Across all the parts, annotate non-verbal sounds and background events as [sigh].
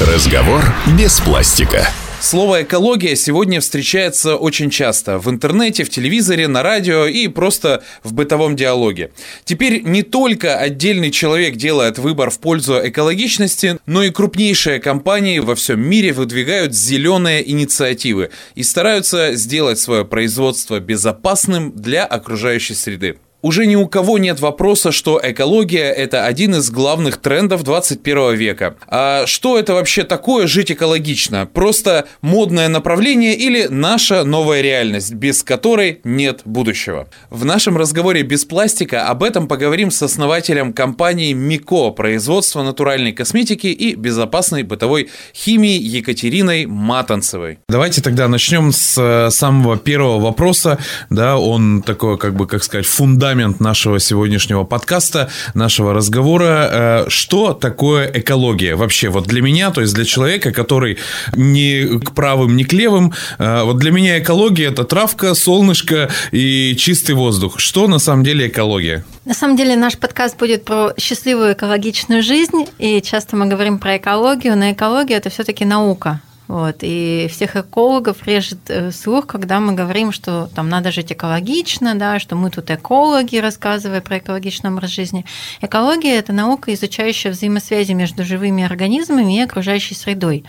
Разговор без пластика. Слово «экология» сегодня встречается очень часто в интернете, в телевизоре, на радио и просто в бытовом диалоге. Теперь не только отдельный человек делает выбор в пользу экологичности, но и крупнейшие компании во всем мире выдвигают зеленые инициативы и стараются сделать свое производство безопасным для окружающей среды. Уже ни у кого нет вопроса, что экология – это один из главных трендов 21 века. А что это вообще такое жить экологично? Просто модное направление или наша новая реальность, без которой нет будущего? В нашем разговоре без пластика об этом поговорим с основателем компании МИКО производства натуральной косметики и безопасной бытовой химии Екатериной Матанцевой. Давайте тогда начнем с э, самого первого вопроса. Да, он такой, как бы, как сказать, фундамент фундамент нашего сегодняшнего подкаста, нашего разговора. Э, что такое экология вообще? Вот для меня, то есть для человека, который не к правым, не к левым, э, вот для меня экология – это травка, солнышко и чистый воздух. Что на самом деле экология? На самом деле наш подкаст будет про счастливую экологичную жизнь, и часто мы говорим про экологию, но экология – это все-таки наука. Вот. И всех экологов режет э, слух, когда мы говорим, что там надо жить экологично, да, что мы тут экологи, рассказывая про экологичный образ жизни. Экология – это наука, изучающая взаимосвязи между живыми организмами и окружающей средой.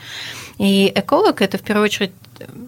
И эколог – это в первую очередь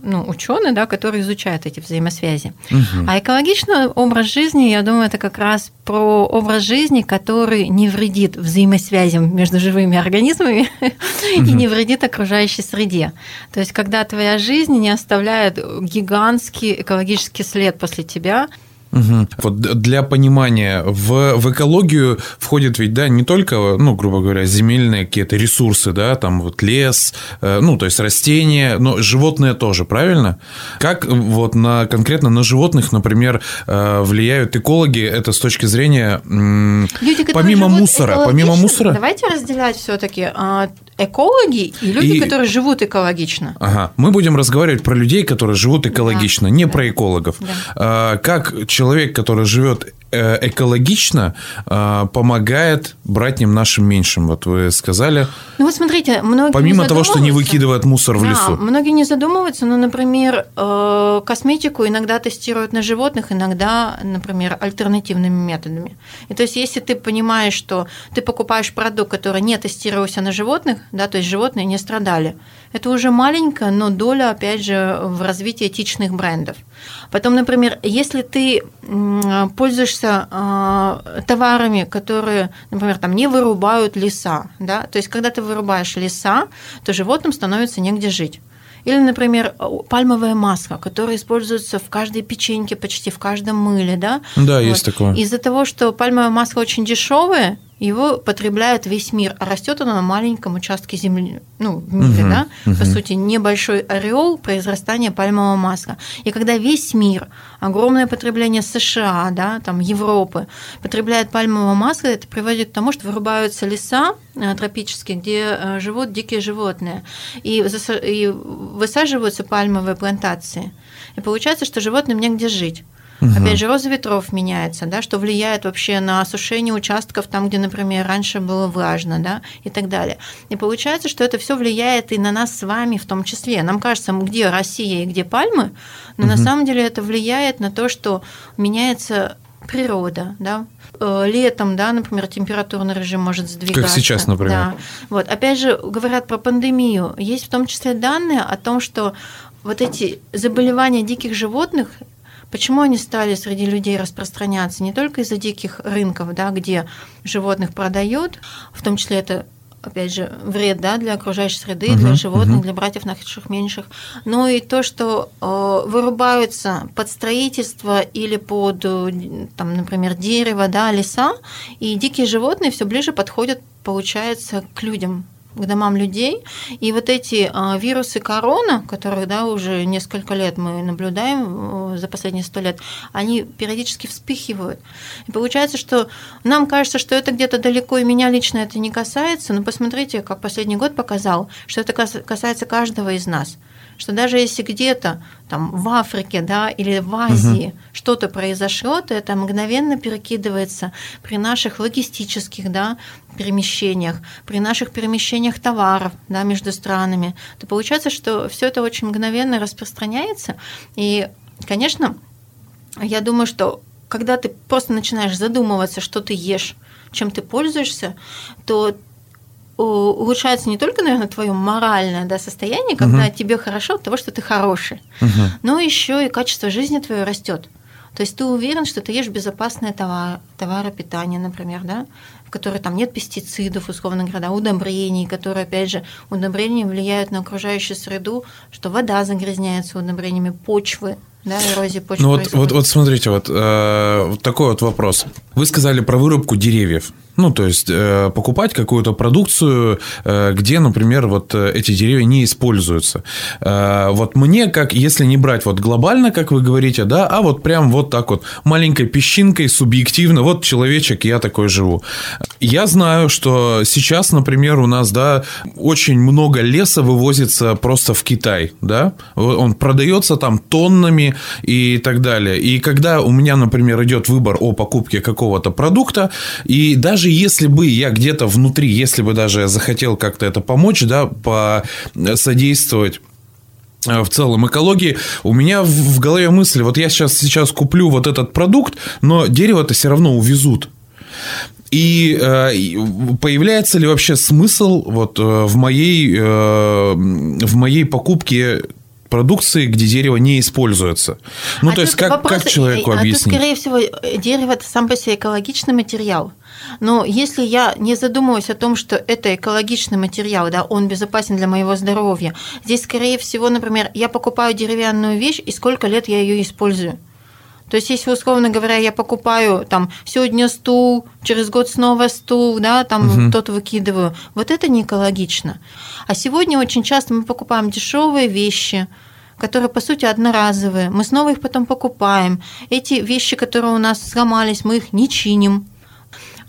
ну, ученый, да, который изучает эти взаимосвязи. Угу. А экологичный образ жизни, я думаю, это как раз про образ жизни, который не вредит взаимосвязям между живыми организмами угу. [laughs] и не вредит окружающей среде. То есть, когда твоя жизнь не оставляет гигантский экологический след после тебя, Угу. Вот для понимания, в, в экологию входит ведь, да, не только, ну, грубо говоря, земельные какие-то ресурсы, да, там вот лес, э, ну, то есть растения, но животные тоже, правильно? Как вот на, конкретно на животных, например, э, влияют экологи, это с точки зрения, Люди, помимо мусора, помимо мусора? Давайте разделять все таки а, экологи и люди, и... которые живут экологично. Ага, мы будем разговаривать про людей, которые живут экологично, да, не да. про экологов. Да. А, как человек, который живет экологично э, помогает братьям нашим меньшим, вот вы сказали. Ну вот смотрите, многие Помимо того, что не выкидывают мусор в да, лесу. многие не задумываются, но, например, э, косметику иногда тестируют на животных, иногда, например, альтернативными методами. И то есть, если ты понимаешь, что ты покупаешь продукт, который не тестировался на животных, да, то есть животные не страдали, это уже маленькая, но доля, опять же, в развитии этичных брендов. Потом, например, если ты пользуешься а, товарами, которые, например, там не вырубают леса, да, то есть когда ты вырубаешь леса, то животным становится негде жить. Или, например, пальмовое масло, которое используется в каждой печеньке, почти в каждом мыле, да? Да, вот. есть такое. Из-за того, что пальмовое масло очень дешевое, его потребляет весь мир, а растет оно на маленьком участке земли, ну, в мире, угу, да, угу. по сути, небольшой ореол произрастания пальмового масла. И когда весь мир, огромное потребление США, да, там, Европы, потребляет пальмовое масло, это приводит к тому, что вырубаются леса э, тропические, где э, живут дикие животные, и, и высаживаются пальмовые плантации. И получается, что животным негде жить. Угу. Опять же, роза ветров меняется, да, что влияет вообще на осушение участков там, где, например, раньше было влажно, да, и так далее. И получается, что это все влияет и на нас с вами в том числе. Нам кажется, где Россия и где пальмы, но угу. на самом деле это влияет на то, что меняется природа, да, э, летом, да, например, температурный режим может сдвигаться. Как сейчас, например. Да. Вот. Опять же, говорят про пандемию. Есть в том числе данные о том, что вот эти заболевания диких животных Почему они стали среди людей распространяться? Не только из-за диких рынков, да, где животных продают, в том числе это опять же, вред да, для окружающей среды, uh-huh, для животных, uh-huh. для братьев наших меньших, но и то, что э, вырубаются под строительство или под, там, например, дерево, да, леса, и дикие животные все ближе подходят, получается, к людям, к домам людей. И вот эти а, вирусы корона, которые да, уже несколько лет мы наблюдаем э, за последние сто лет, они периодически вспыхивают. И получается, что нам кажется, что это где-то далеко, и меня лично это не касается, но посмотрите, как последний год показал, что это касается каждого из нас что даже если где-то там в Африке, да, или в Азии угу. что-то произошло, то это мгновенно перекидывается при наших логистических, да, перемещениях, при наших перемещениях товаров, да, между странами. То получается, что все это очень мгновенно распространяется, и, конечно, я думаю, что когда ты просто начинаешь задумываться, что ты ешь, чем ты пользуешься, то улучшается не только, наверное, твое моральное да, состояние, когда угу. тебе хорошо от того, что ты хороший, угу. но еще и качество жизни твое растет. То есть ты уверен, что ты ешь безопасные товары, товары питания, например, да, в которых там нет пестицидов, условно говоря, да, удобрений, которые, опять же, удобрения влияют на окружающую среду, что вода загрязняется удобрениями, почвы, да, эрозия почвы. Ну вот, вот, вот смотрите, вот, э, вот такой вот вопрос. Вы сказали про вырубку деревьев. Ну, то есть э, покупать какую-то продукцию, э, где, например, вот э, эти деревья не используются. Вот мне, как если не брать вот глобально, как вы говорите, да, а вот прям вот так вот маленькой песчинкой субъективно, вот человечек, я такой живу. Я знаю, что сейчас, например, у нас, да, очень много леса вывозится просто в Китай, да, он продается там тоннами и так далее. И когда у меня, например, идет выбор о покупке какого-то продукта, и даже даже если бы я где-то внутри, если бы даже я захотел как-то это помочь, да, посодействовать э, в целом экологии, у меня в голове мысль, вот я сейчас, сейчас куплю вот этот продукт, но дерево-то все равно увезут. И э, появляется ли вообще смысл вот э, в моей э, в моей покупке продукции, где дерево не используется. Ну, а то есть, как, вопрос, как человеку а объяснить? Тут, скорее всего, дерево – это сам по себе экологичный материал. Но если я не задумываюсь о том, что это экологичный материал, да, он безопасен для моего здоровья, здесь, скорее всего, например, я покупаю деревянную вещь, и сколько лет я ее использую. То есть, если, условно говоря, я покупаю там сегодня стул, через год снова стул, да, там угу. тот выкидываю, вот это не экологично. А сегодня очень часто мы покупаем дешевые вещи, которые, по сути, одноразовые. Мы снова их потом покупаем. Эти вещи, которые у нас сломались, мы их не чиним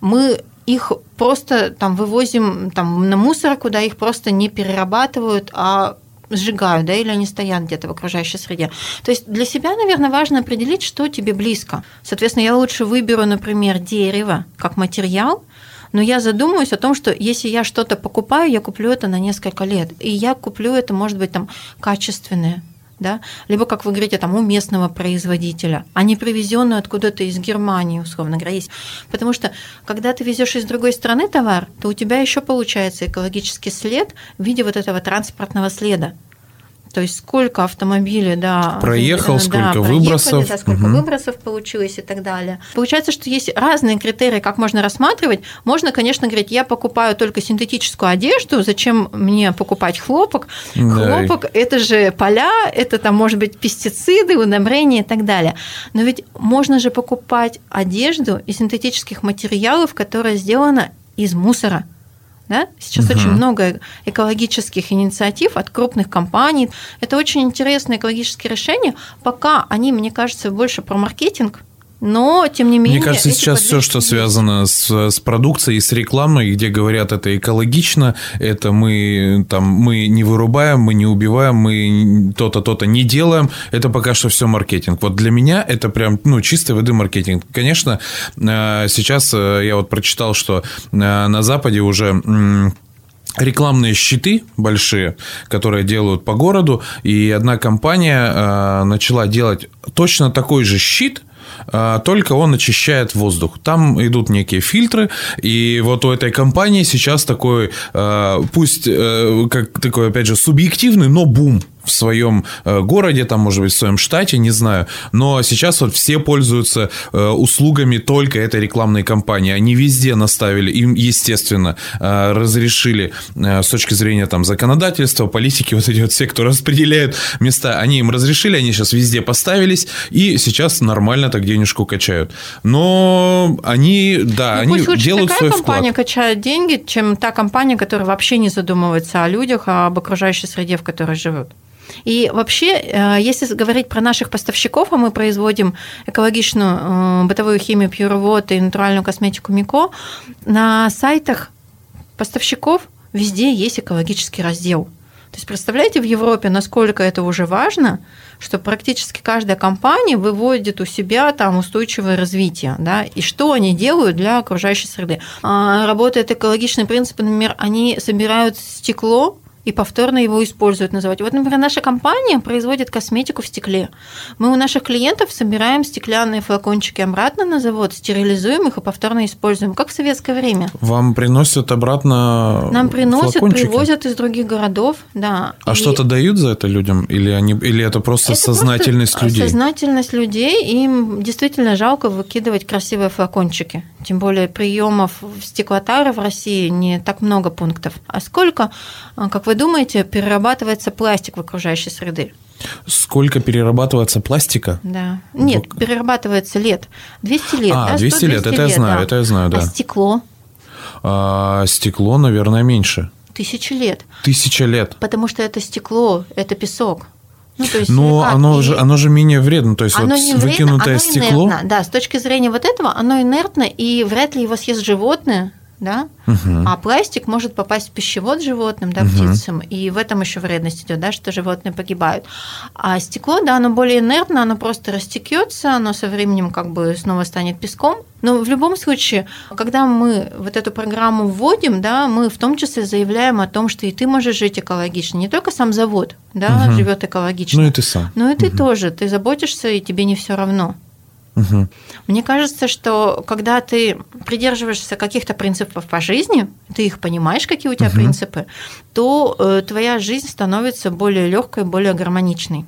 мы их просто там вывозим там, на мусор, куда их просто не перерабатывают, а сжигают, да, или они стоят где-то в окружающей среде. То есть для себя, наверное, важно определить, что тебе близко. Соответственно, я лучше выберу, например, дерево как материал, но я задумываюсь о том, что если я что-то покупаю, я куплю это на несколько лет. И я куплю это, может быть, там качественное, да, либо, как вы говорите, там, у местного производителя, а не привезенную откуда-то из Германии, условно говоря, есть. Потому что, когда ты везешь из другой страны товар, то у тебя еще получается экологический след в виде вот этого транспортного следа. То есть сколько автомобилей, да, проехал, да, сколько выбросов, да, сколько угу. выбросов получилось и так далее. Получается, что есть разные критерии, как можно рассматривать. Можно, конечно, говорить, я покупаю только синтетическую одежду, зачем мне покупать хлопок? Да. Хлопок – это же поля, это там может быть пестициды, удобрения и так далее. Но ведь можно же покупать одежду из синтетических материалов, которая сделана из мусора. Да? Сейчас угу. очень много экологических инициатив от крупных компаний. Это очень интересные экологические решения. Пока они, мне кажется, больше про маркетинг, но, тем не менее... Мне кажется, сейчас все, что связано с, с продукцией, с рекламой, где говорят, это экологично, это мы, там, мы не вырубаем, мы не убиваем, мы то-то, то-то не делаем, это пока что все маркетинг. Вот для меня это прям, ну, чистой воды маркетинг. Конечно, э, сейчас э, я вот прочитал, что э, на Западе уже рекламные щиты большие, которые делают по городу, и одна компания начала делать точно такой же щит, только он очищает воздух. Там идут некие фильтры, и вот у этой компании сейчас такой, а, пусть э, как такой, опять же, субъективный, но бум в своем э, городе, там, может быть, в своем штате, не знаю. Но сейчас вот все пользуются э, услугами только этой рекламной кампании. Они везде наставили, им, естественно, э, разрешили с точки зрения там законодательства, политики, [laughs] вот эти вот все, кто распределяют места, они им разрешили, они сейчас везде поставились, и сейчас нормально так денежку качают. Но они, да, ну, они пусть делают свой компания качает деньги, чем та компания, которая вообще не задумывается о людях, а об окружающей среде, в которой живут. И вообще, э, если говорить про наших поставщиков, а мы производим экологичную э, бытовую химию Pure Water и натуральную косметику Мико, на сайтах поставщиков везде есть экологический раздел. То есть представляете в Европе, насколько это уже важно, что практически каждая компания выводит у себя там устойчивое развитие, да, и что они делают для окружающей среды. А, работает экологичный принцип, например, они собирают стекло, и повторно его используют, называть. Вот, например, наша компания производит косметику в стекле. Мы у наших клиентов собираем стеклянные флакончики обратно на завод, стерилизуем их и повторно используем, как в советское время. Вам приносят обратно Нам приносят, флакончики? привозят из других городов, да. А И что-то дают за это людям? Или, они, или это просто это сознательность просто людей? Сознательность людей, им действительно жалко выкидывать красивые флакончики. Тем более приемов стеклотары в России не так много пунктов. А сколько, как вы думаете, перерабатывается пластик в окружающей среды? Сколько перерабатывается пластика? Да. Нет, Ну, перерабатывается лет. 200 лет. А, да, 200 лет, это я знаю, да. это я знаю, да. А стекло А, стекло, наверное, меньше. тысячи лет. Тысяча лет. Потому что это стекло, это песок. Ну, то есть Но оно И же, оно же менее вредно. То есть оно вот не вредно, выкинутое оно стекло. инертно. Да, с точки зрения вот этого, оно инертно, и вряд ли его съест животное, да, Мгм. а пластик может попасть в пищевод животным, да, Мгм. птицам, и в этом еще вредность идет, да, что животные погибают. А стекло, да, оно более инертно, оно просто растекется, оно со временем как бы снова станет песком. Но в любом случае, когда мы вот эту программу вводим, да, мы в том числе заявляем о том, что и ты можешь жить экологично, не только сам завод, да, Мгм. живет экологично. Ну и ты сам. но и ты тоже, ты заботишься, и тебе не все равно. Мгм. Мне кажется, что когда ты придерживаешься каких-то принципов по жизни, ты их понимаешь, какие у тебя Мгм. принципы, то э, твоя жизнь становится более легкой, более гармоничной.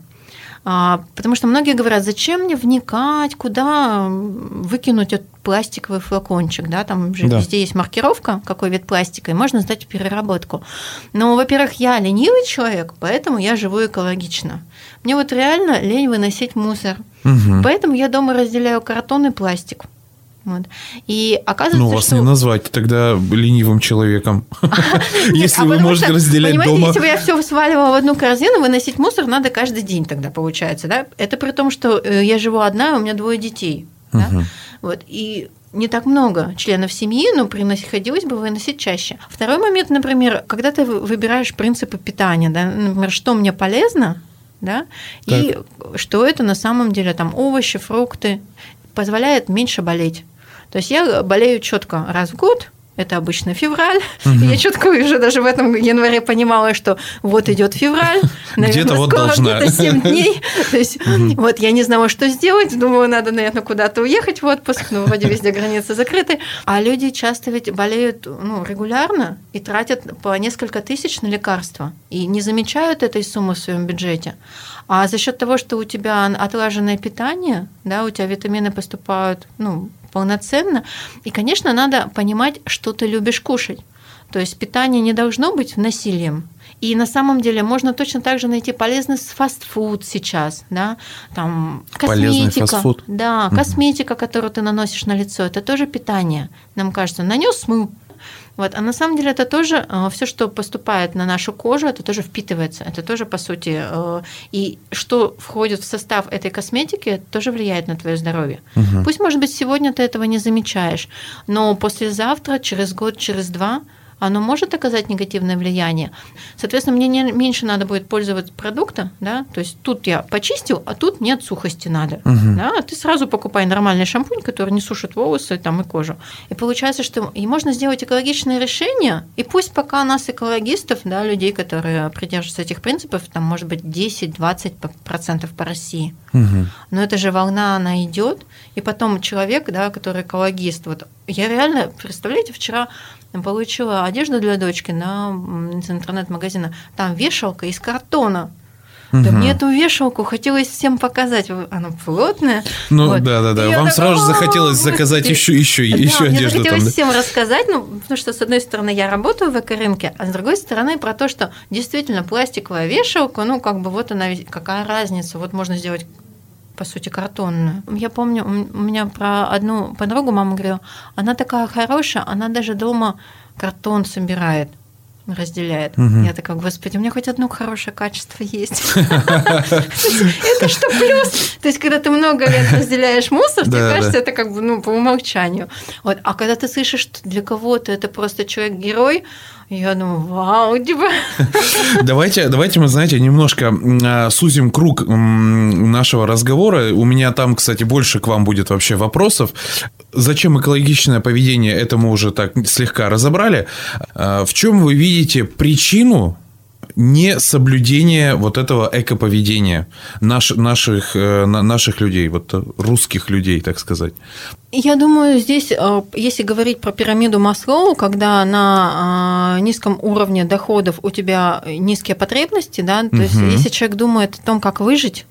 А, Потому что многие говорят, зачем мне вникать, куда выкинуть этот пластиковый флакончик, да, там же Да. везде есть маркировка, какой вид пластика, и можно сдать переработку. Но, во-первых, я ленивый человек, поэтому я живу экологично. Мне вот реально лень выносить мусор. Мгм. Поэтому я дома разделяю картон и пластик. Вот. И оказывается, Ну, вас что... не назвать тогда ленивым человеком. [laughs] Нет, Если а вы можете разделять дома. Если бы я все сваливала в одну корзину, выносить мусор надо каждый день тогда получается, да? Это при том, что э, я живу одна, у меня двое детей. Вот и не так много членов семьи, но приходилось бы выносить чаще. Второй момент, например, когда ты вы- выбираешь принципы питания, да, например, что мне полезно, да, и что это на самом деле там овощи, фрукты, позволяет меньше болеть. То есть я болею четко раз в год, это обычно февраль. Мгм. Я четко уже даже в этом январе понимала, что вот идет февраль, [laughs] наверное, Где-то вот скоро должна. где-то 7 [laughs] дней. То есть вот я не знала, что сделать, думаю, надо, наверное, куда-то уехать в отпуск, но вроде везде границы закрыты. А люди часто ведь болеют ну, регулярно и тратят по несколько тысяч на лекарства и не замечают этой суммы в своем бюджете. А за счет того, что у тебя отлаженное питание, да, у тебя витамины поступают, ну, полноценно. И, конечно, надо понимать, что ты любишь кушать. То есть питание не должно быть насилием. И на самом деле можно точно так же найти полезный фастфуд сейчас, да, там косметика, фастфуд. да, косметика, которую ты наносишь на лицо, это тоже питание. Нам кажется, нанес смыл. Вот. А на самом деле это тоже все, что поступает на нашу кожу, это тоже впитывается. Это тоже, по сути, э, и что входит в состав этой косметики, тоже влияет на твое здоровье. Мгм. Пусть, может быть, сегодня ты этого не замечаешь, но послезавтра, через год, через два оно может оказать негативное влияние. Соответственно, мне не, меньше надо будет пользоваться продукта, да, то есть тут я почистил, а тут нет сухости надо, Мгм. да, ты сразу покупай нормальный шампунь, который не сушит волосы там, и кожу. И получается, что и можно сделать экологичное решение, и пусть пока нас, экологистов, да, людей, которые придерживаются этих принципов, там может быть 10-20% по России, Мгм. но эта же волна, она идет, и потом человек, да, который экологист, вот я реально, представляете, вчера получила одежду для дочки на из интернет-магазина, там вешалка из картона. Да Мгм. мне эту вешалку хотелось всем показать, она плотная. Ну Вот. да, да, да. И Вам так, сразу «А, захотелось вот». заказать еще, еще, еще да, мне одежду там. захотелось да? всем рассказать, ну, потому что, с одной стороны, я работаю в эко-рынке, а с другой стороны, про то, что действительно пластиковая вешалка, ну, как бы вот она, какая разница, вот можно сделать по сути, картонную. Я помню, у меня про одну подругу мама говорила, она такая хорошая, она даже дома картон собирает. разделяет. Я такая, господи, у меня хоть одно хорошее качество есть. [laughs] Это что плюс? То есть, когда ты много лет разделяешь мусор, тебе кажется, это как бы ну, по умолчанию. А когда ты слышишь, что для кого-то это просто человек-герой, я думаю, вау, типа. [laughs] Давайте, давайте мы, знаете, немножко а, сузим круг нашего разговора. У меня там, кстати, больше к вам будет вообще вопросов. Зачем экологичное поведение, это мы уже так слегка разобрали. А, в чем вы видите причину не соблюдение вот этого экоповедения наш, наших, э, наших людей, вот русских людей, так сказать. Я думаю, здесь, э, если говорить про пирамиду Маслоу, когда на э, низком уровне доходов у тебя низкие потребности, да, то угу. есть если человек думает о том, как выжить,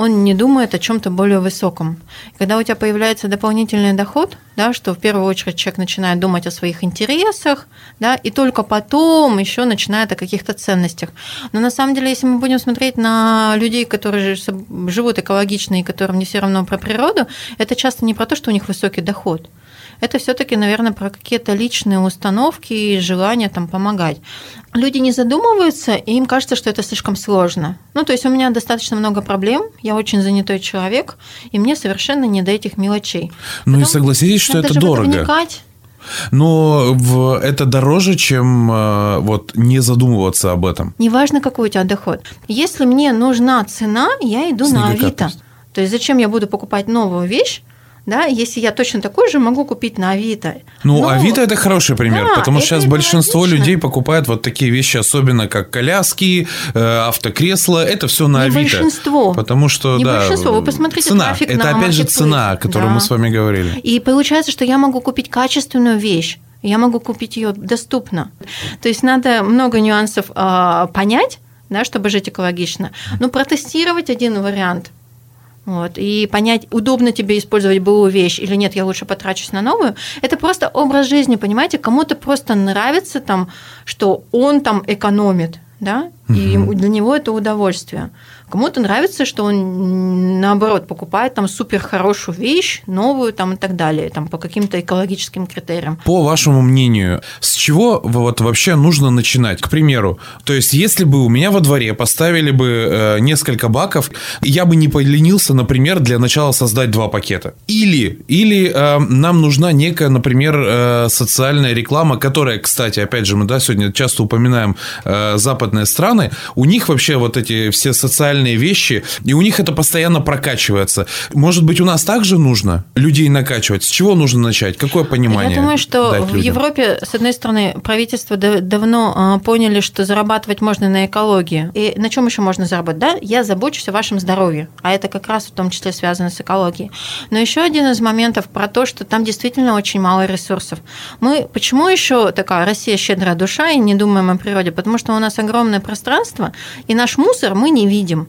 он не думает о чем-то более высоком. Когда у тебя появляется дополнительный доход, да, что в первую очередь человек начинает думать о своих интересах, да, и только потом еще начинает о каких-то ценностях. Но на самом деле, если мы будем смотреть на людей, которые живут экологично и которым не все равно про природу, это часто не про то, что у них высокий доход это все-таки, наверное, про какие-то личные установки и желание там помогать. Люди не задумываются, и им кажется, что это слишком сложно. Ну, то есть у меня достаточно много проблем, я очень занятой человек, и мне совершенно не до этих мелочей. Ну Потом и согласитесь, что это дорого. Вникать. Но в, это дороже, чем э, вот не задумываться об этом. Неважно, какой у тебя доход. Если мне нужна цена, я иду на Авито. То есть зачем я буду покупать новую вещь, да, если я точно такой же могу купить на Авито. Ну, Но... Авито это хороший пример, да, потому что сейчас большинство логично. людей покупают вот такие вещи, особенно как коляски, э, автокресла, это все на Не Авито. большинство. Потому что, Не да, большинство, вы посмотрите цена. трафик это на опять же цена, о которой да. мы с вами говорили. И получается, что я могу купить качественную вещь, я могу купить ее доступно. То есть надо много нюансов э, понять, да, чтобы жить экологично. Но протестировать один вариант – вот, и понять, удобно тебе использовать былую вещь или нет, я лучше потрачусь на новую, это просто образ жизни, понимаете, кому-то просто нравится там, что он там экономит, да, угу. и для него это удовольствие. Кому-то нравится, что он, наоборот, покупает там супер хорошую вещь, новую там и так далее, там по каким-то экологическим критериям. По вашему мнению, с чего вот вообще нужно начинать? К примеру, то есть если бы у меня во дворе поставили бы э, несколько баков, я бы не поленился, например, для начала создать два пакета. Или, или э, нам нужна некая, например, э, социальная реклама, которая, кстати, опять же, мы да, сегодня часто упоминаем э, западные страны, у них вообще вот эти все социальные реальные вещи, и у них это постоянно прокачивается. Может быть, у нас также нужно людей накачивать? С чего нужно начать? Какое понимание? Я думаю, что в людям? Европе, с одной стороны, правительство давно а, поняли, что зарабатывать можно на экологии. И на чем еще можно заработать? Да, я забочусь о вашем здоровье, а это как раз в том числе связано с экологией. Но еще один из моментов про то, что там действительно очень мало ресурсов. Мы почему еще такая Россия щедрая душа и не думаем о природе? Потому что у нас огромное пространство, и наш мусор мы не видим.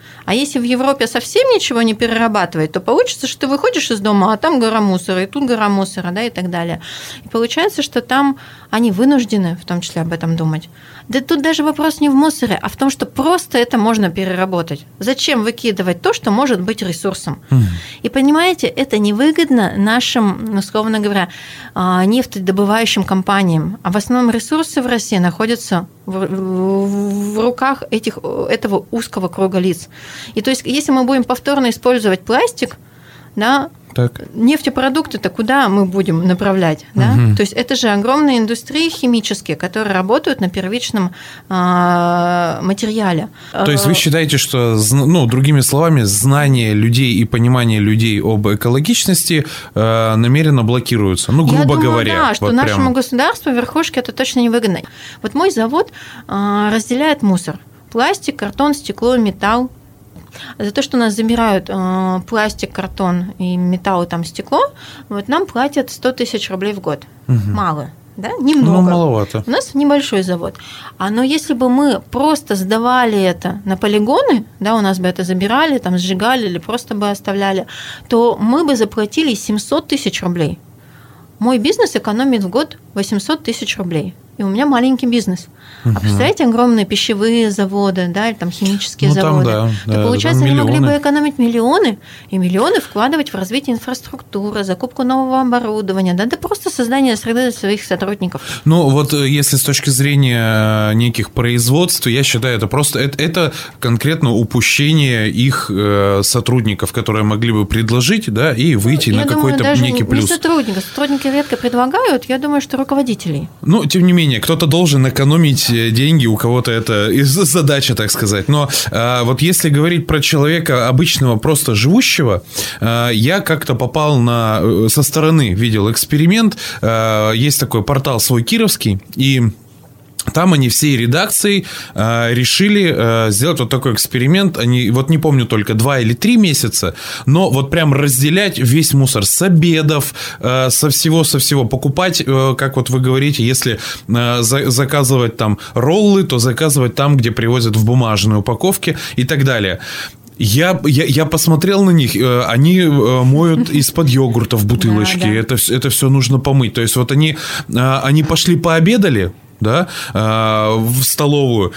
А если в Европе совсем ничего не перерабатывает, то получится, что ты выходишь из дома, а там гора мусора, и тут гора мусора, да, и так далее. И получается, что там они вынуждены в том числе об этом думать. Да тут даже вопрос не в мусоре, а в том, что просто это можно переработать. Зачем выкидывать то, что может быть ресурсом? Mm. И понимаете, это невыгодно нашим, условно говоря, а, нефтедобывающим компаниям. А в основном ресурсы в России находятся в, в, в руках этих, этого узкого круга лиц. И то есть, если мы будем повторно использовать пластик, да, так. Нефтепродукты-то куда мы будем направлять? Да? Угу. То есть это же огромные индустрии химические, которые работают на первичном э, материале. То есть вы считаете, что, ну, другими словами, знание людей и понимание людей об экологичности э, намеренно блокируются? Ну, грубо Я думаю, говоря. Да, что вот нашему прям... государству, верхушке это точно не выгодно. Вот мой завод э, разделяет мусор. Пластик, картон, стекло, металл, за то, что у нас забирают э, пластик, картон и металл, там стекло, вот нам платят 100 тысяч рублей в год. Угу. Мало. Да, немного. Ну, маловато. У нас небольшой завод. А но если бы мы просто сдавали это на полигоны, да, у нас бы это забирали, там сжигали или просто бы оставляли, то мы бы заплатили 700 тысяч рублей. Мой бизнес экономит в год 800 тысяч рублей. И у меня маленький бизнес – А представляете, огромные пищевые заводы, да, или там химические Ну, там, заводы. да, То да, получается, там они могли бы экономить миллионы и миллионы вкладывать в развитие инфраструктуры, закупку нового оборудования, да, да просто создание среды для своих сотрудников. Ну, вот э, если с точки зрения э, неких производств, я считаю, это просто это, это конкретно упущение их э, сотрудников, которые могли бы предложить, да, и выйти Я на какой-то некий не плюс. сотрудников. Сотрудники редко предлагают, я думаю, что руководителей. Ну, тем не менее, кто-то должен экономить э, деньги, у кого-то это задача, так сказать. Но э, вот если говорить про человека обычного, просто живущего, э, я как-то попал на э, со стороны видел эксперимент. Э, есть такой портал свой кировский и там они всей редакцией э, решили э, сделать вот такой эксперимент. Они, вот не помню только два или три месяца, но вот прям разделять весь мусор с обедов, э, со всего, со всего. Покупать, э, как вот вы говорите, если э, за- заказывать там роллы, то заказывать там, где привозят в бумажной упаковке и так далее. Я, я, я посмотрел на них, э, они э, моют [laughs] из-под йогурта в бутылочке. Да, да. Это, это все нужно помыть. То есть вот они, э, они пошли пообедали, да, э, в столовую.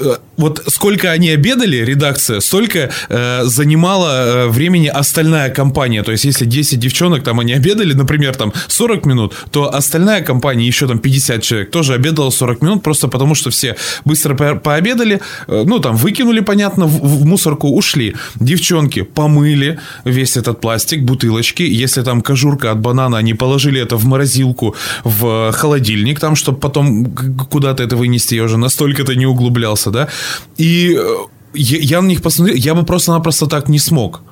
Э, Вот сколько они обедали, редакция, столько э, занимала э, времени остальная компания. То есть, если 10 девчонок там они обедали, например, там 40 минут, то остальная компания, еще там 50 человек, тоже обедала 40 минут, просто потому что все быстро по- пообедали, ну, там, выкинули, понятно, в, мусорку, ушли. Девчонки помыли весь этот пластик, бутылочки. Если там кожурка от банана, они положили это в морозилку, в холодильник, там, чтобы потом куда-то это вынести. Я уже настолько-то не углублялся, да. И э, я, я на них посмотрел, я бы просто-напросто так не смог.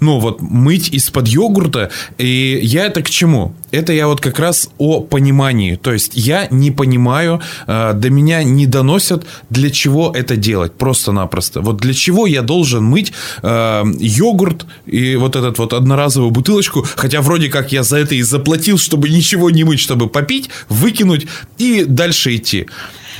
Ну, вот мыть из-под йогурта. И я это к чему? Это я вот как раз о понимании. То есть я не понимаю, э, до меня не доносят, для чего это делать. Просто-напросто. Вот для чего я должен мыть э, йогурт и вот этот вот одноразовую бутылочку, хотя вроде как я за это и заплатил, чтобы ничего не мыть, чтобы попить, выкинуть и дальше идти.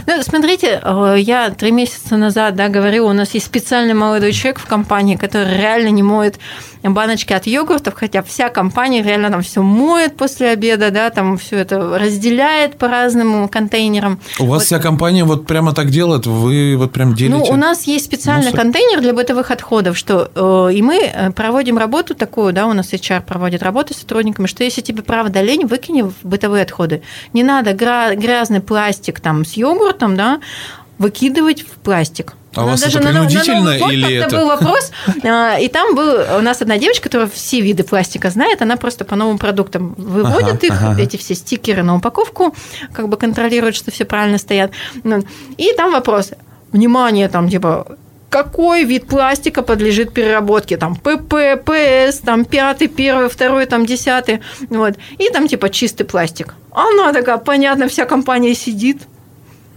Ну, смотрите, э, я три месяца назад да, говорила, у нас есть специальный молодой человек в компании, который реально не моет баночки от йогуртов, хотя вся компания реально там все моет после обеда, да, там все это разделяет по разным контейнерам. У вас Вот. вся компания вот прямо так делает? Вы вот прям делите? Ну, у нас есть специальный мусор? контейнер для бытовых отходов, что э, и мы э, проводим работу такую, да, у нас HR проводит работу с сотрудниками, что если тебе правда лень, выкини в бытовые отходы. Не надо грязный пластик там с йогуртом, да, выкидывать в пластик. А у вас даже это на, на принудительно Новый год или это? был вопрос, [laughs] а, и там был у нас одна девочка, которая все виды пластика знает, она просто по новым продуктам выводит Ага, их, ага. эти все стикеры на упаковку, как бы контролирует, что все правильно стоят. Ну, И там вопрос, внимание, там типа какой вид пластика подлежит переработке, там ПП, ПС, там пятый, первый, второй, там десятый, вот, и там типа чистый пластик. Она такая, понятно, вся компания сидит,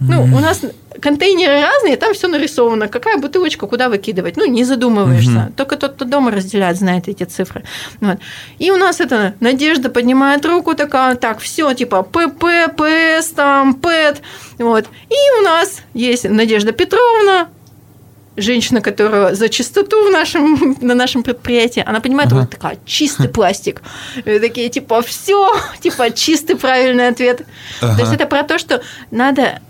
ну, у нас контейнеры разные, там все нарисовано. Какая бутылочка, куда выкидывать. Ну, не задумываешься. Только тот, кто дома разделяет, знает эти цифры. Вот. И у нас это Надежда поднимает руку такая, так, все, типа ПП, ПС, там, ПЭТ. Вот. И у нас есть Надежда Петровна, женщина, которая за чистоту в нашем, [laughs] на нашем предприятии, она понимает, вот такая, чистый пластик. И такие, типа, все, [laughs] типа, чистый правильный ответ. То есть Ага. это про то, что надо,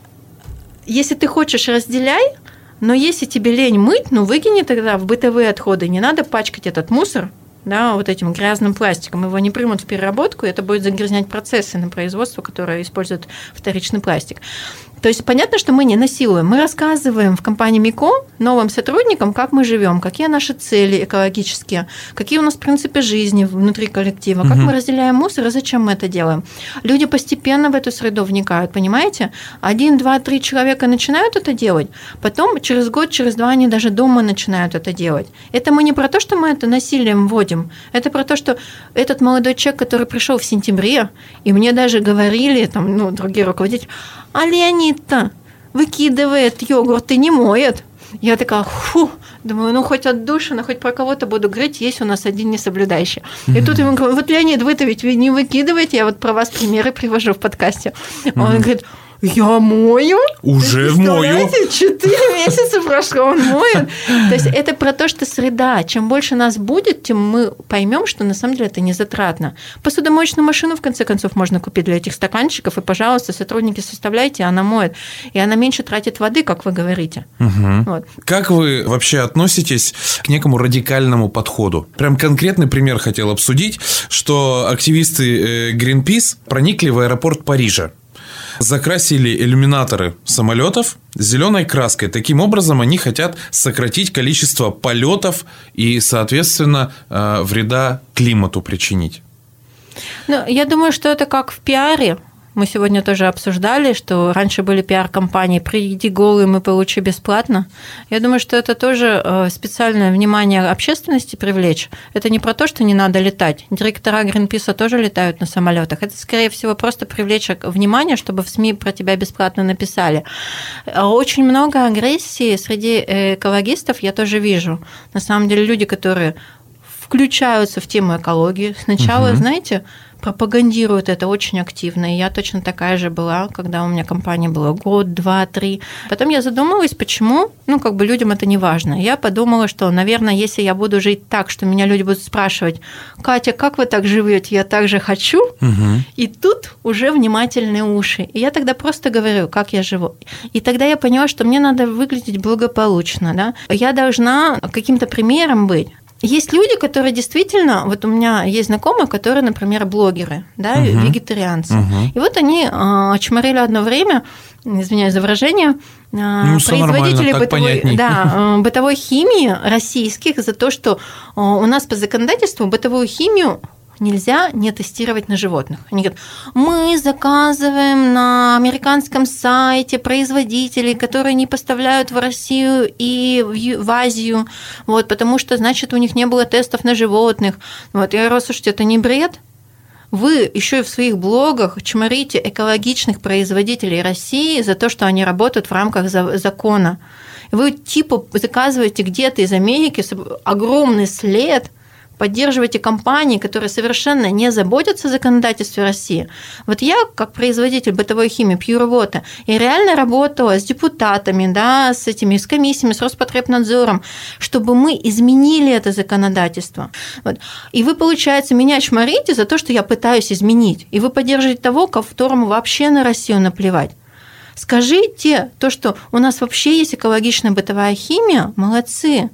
если ты хочешь, разделяй, но если тебе лень мыть, ну выкини тогда в бытовые отходы. Не надо пачкать этот мусор да, вот этим грязным пластиком. Его не примут в переработку, это будет загрязнять процессы на производство, которые используют вторичный пластик. То есть понятно, что мы не насилуем. Мы рассказываем в компании МИКО новым сотрудникам, как мы живем, какие наши цели экологические, какие у нас принципы жизни внутри коллектива, как Мгм. мы разделяем мусор и зачем мы это делаем. Люди постепенно в эту среду вникают, понимаете? Один, два, три человека начинают это делать, потом через год, через два они даже дома начинают это делать. Это мы не про то, что мы это насилием вводим, это про то, что этот молодой человек, который пришел в сентябре, и мне даже говорили, там, ну, другие руководители, а Леонид-то выкидывает йогурт и не моет. Я такая, фу, думаю, ну хоть отдушина, хоть про кого-то буду говорить, есть у нас один несоблюдающий. И тут ему говорю, вот, Леонид, вы-то ведь не выкидываете, я вот про вас примеры привожу в подкасте. Он говорит, Я мою? Уже мою. Четыре [laughs] месяца прошло, он моет. То есть это про то, что среда. Чем больше нас будет, тем мы поймем, что на самом деле это не затратно. Посудомоечную машину, в конце концов, можно купить для этих стаканчиков, и, пожалуйста, сотрудники составляйте, она моет. И она меньше тратит воды, как вы говорите. Угу. Вот. Как вы вообще относитесь к некому радикальному подходу? Прям конкретный пример хотел обсудить, что активисты э, Greenpeace проникли в аэропорт Парижа закрасили иллюминаторы самолетов зеленой краской. Таким образом, они хотят сократить количество полетов и, соответственно, э, вреда климату причинить. Ну, я думаю, что это как в пиаре. Мы сегодня тоже обсуждали, что раньше были пиар-компании «Приди голым и получи бесплатно». Я думаю, что это тоже э, специальное внимание общественности привлечь. Это не про то, что не надо летать. Директора Гринписа тоже летают на самолетах. Это, скорее всего, просто привлечь внимание, чтобы в СМИ про тебя бесплатно написали. Очень много агрессии среди экологистов я тоже вижу. На самом деле люди, которые включаются в тему экологии. Сначала, угу. знаете, пропагандируют это очень активно. И я точно такая же была, когда у меня компания была год, два, три. Потом я задумалась, почему, ну, как бы людям это не важно. Я подумала, что, наверное, если я буду жить так, что меня люди будут спрашивать, Катя, как вы так живете? Я так же хочу. Угу. И тут уже внимательные уши. И я тогда просто говорю, как я живу. И тогда я поняла, что мне надо выглядеть благополучно. Да? Я должна каким-то примером быть. Есть люди, которые действительно, вот у меня есть знакомые, которые, например, блогеры, да, угу. вегетарианцы. Угу. И вот они э, очморили одно время, извиняюсь за выражение, а, ну, производителей бытовой, да, э, бытовой химии российских за то, что у нас по законодательству бытовую химию нельзя не тестировать на животных. Они говорят, мы заказываем на американском сайте производителей, которые не поставляют в Россию и в Азию, вот, потому что, значит, у них не было тестов на животных. Вот, я говорю, слушайте, это не бред? Вы еще и в своих блогах чморите экологичных производителей России за то, что они работают в рамках закона. Вы типа заказываете где-то из Америки огромный след – поддерживаете компании, которые совершенно не заботятся о законодательстве России. Вот я, как производитель бытовой химии Pure Water, я реально работала с депутатами, да, с этими, с комиссиями, с Роспотребнадзором, чтобы мы изменили это законодательство. Вот. И вы, получается, меня чморите за то, что я пытаюсь изменить. И вы поддерживаете того, которому вообще на Россию наплевать. Скажите то, что у нас вообще есть экологичная бытовая химия, молодцы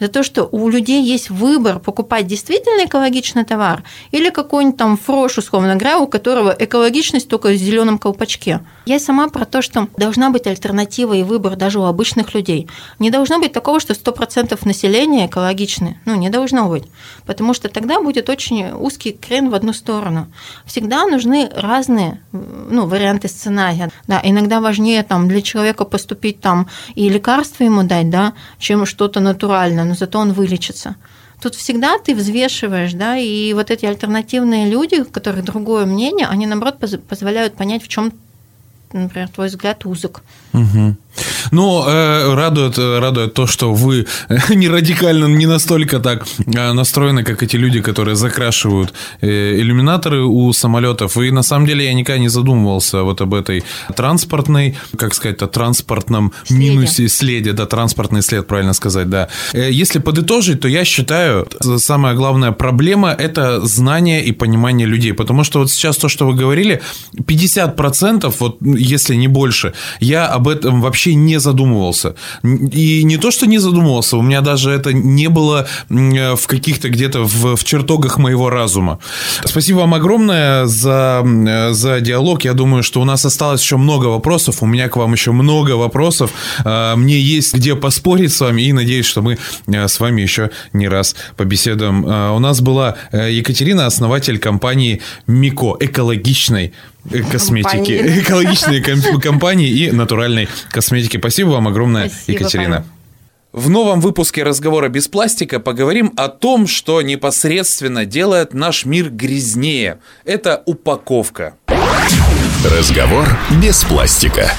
за то, что у людей есть выбор покупать действительно экологичный товар или какой-нибудь там фрош, условно говоря, у которого экологичность только в зеленом колпачке. Я сама про то, что должна быть альтернатива и выбор даже у обычных людей. Не должно быть такого, что 100% населения экологичны. Ну, не должно быть. Потому что тогда будет очень узкий крен в одну сторону. Всегда нужны разные ну, варианты сценария. Да, иногда важнее там, для человека поступить там и лекарства ему дать, да, чем что-то натуральное но зато он вылечится. Тут всегда ты взвешиваешь, да, и вот эти альтернативные люди, у которых другое мнение, они, наоборот, позволяют понять, в чем, например, твой взгляд узок. Угу. Ну, э, радует, радует то, что вы не радикально, не настолько так э, настроены, как эти люди, которые закрашивают э, иллюминаторы у самолетов. И на самом деле я никогда не задумывался вот об этой транспортной, как сказать, о транспортном следе. минусе, следе, да, транспортный след, правильно сказать, да. Если подытожить, то я считаю, самая главная проблема – это знание и понимание людей. Потому что вот сейчас то, что вы говорили, 50%, вот если не больше, я об этом вообще не задумывался. И не то, что не задумывался, у меня даже это не было в каких-то где-то в, в чертогах моего разума. Спасибо вам огромное за, за диалог. Я думаю, что у нас осталось еще много вопросов. У меня к вам еще много вопросов. А, мне есть где поспорить с вами и надеюсь, что мы а, с вами еще не раз побеседуем. А, у нас была э, Екатерина, основатель компании Мико, экологичной косметики, компании. экологичной компании и натуральной косметики. Спасибо вам огромное, Спасибо, Екатерина. Павел. В новом выпуске разговора без пластика поговорим о том, что непосредственно делает наш мир грязнее. Это упаковка. Разговор без пластика.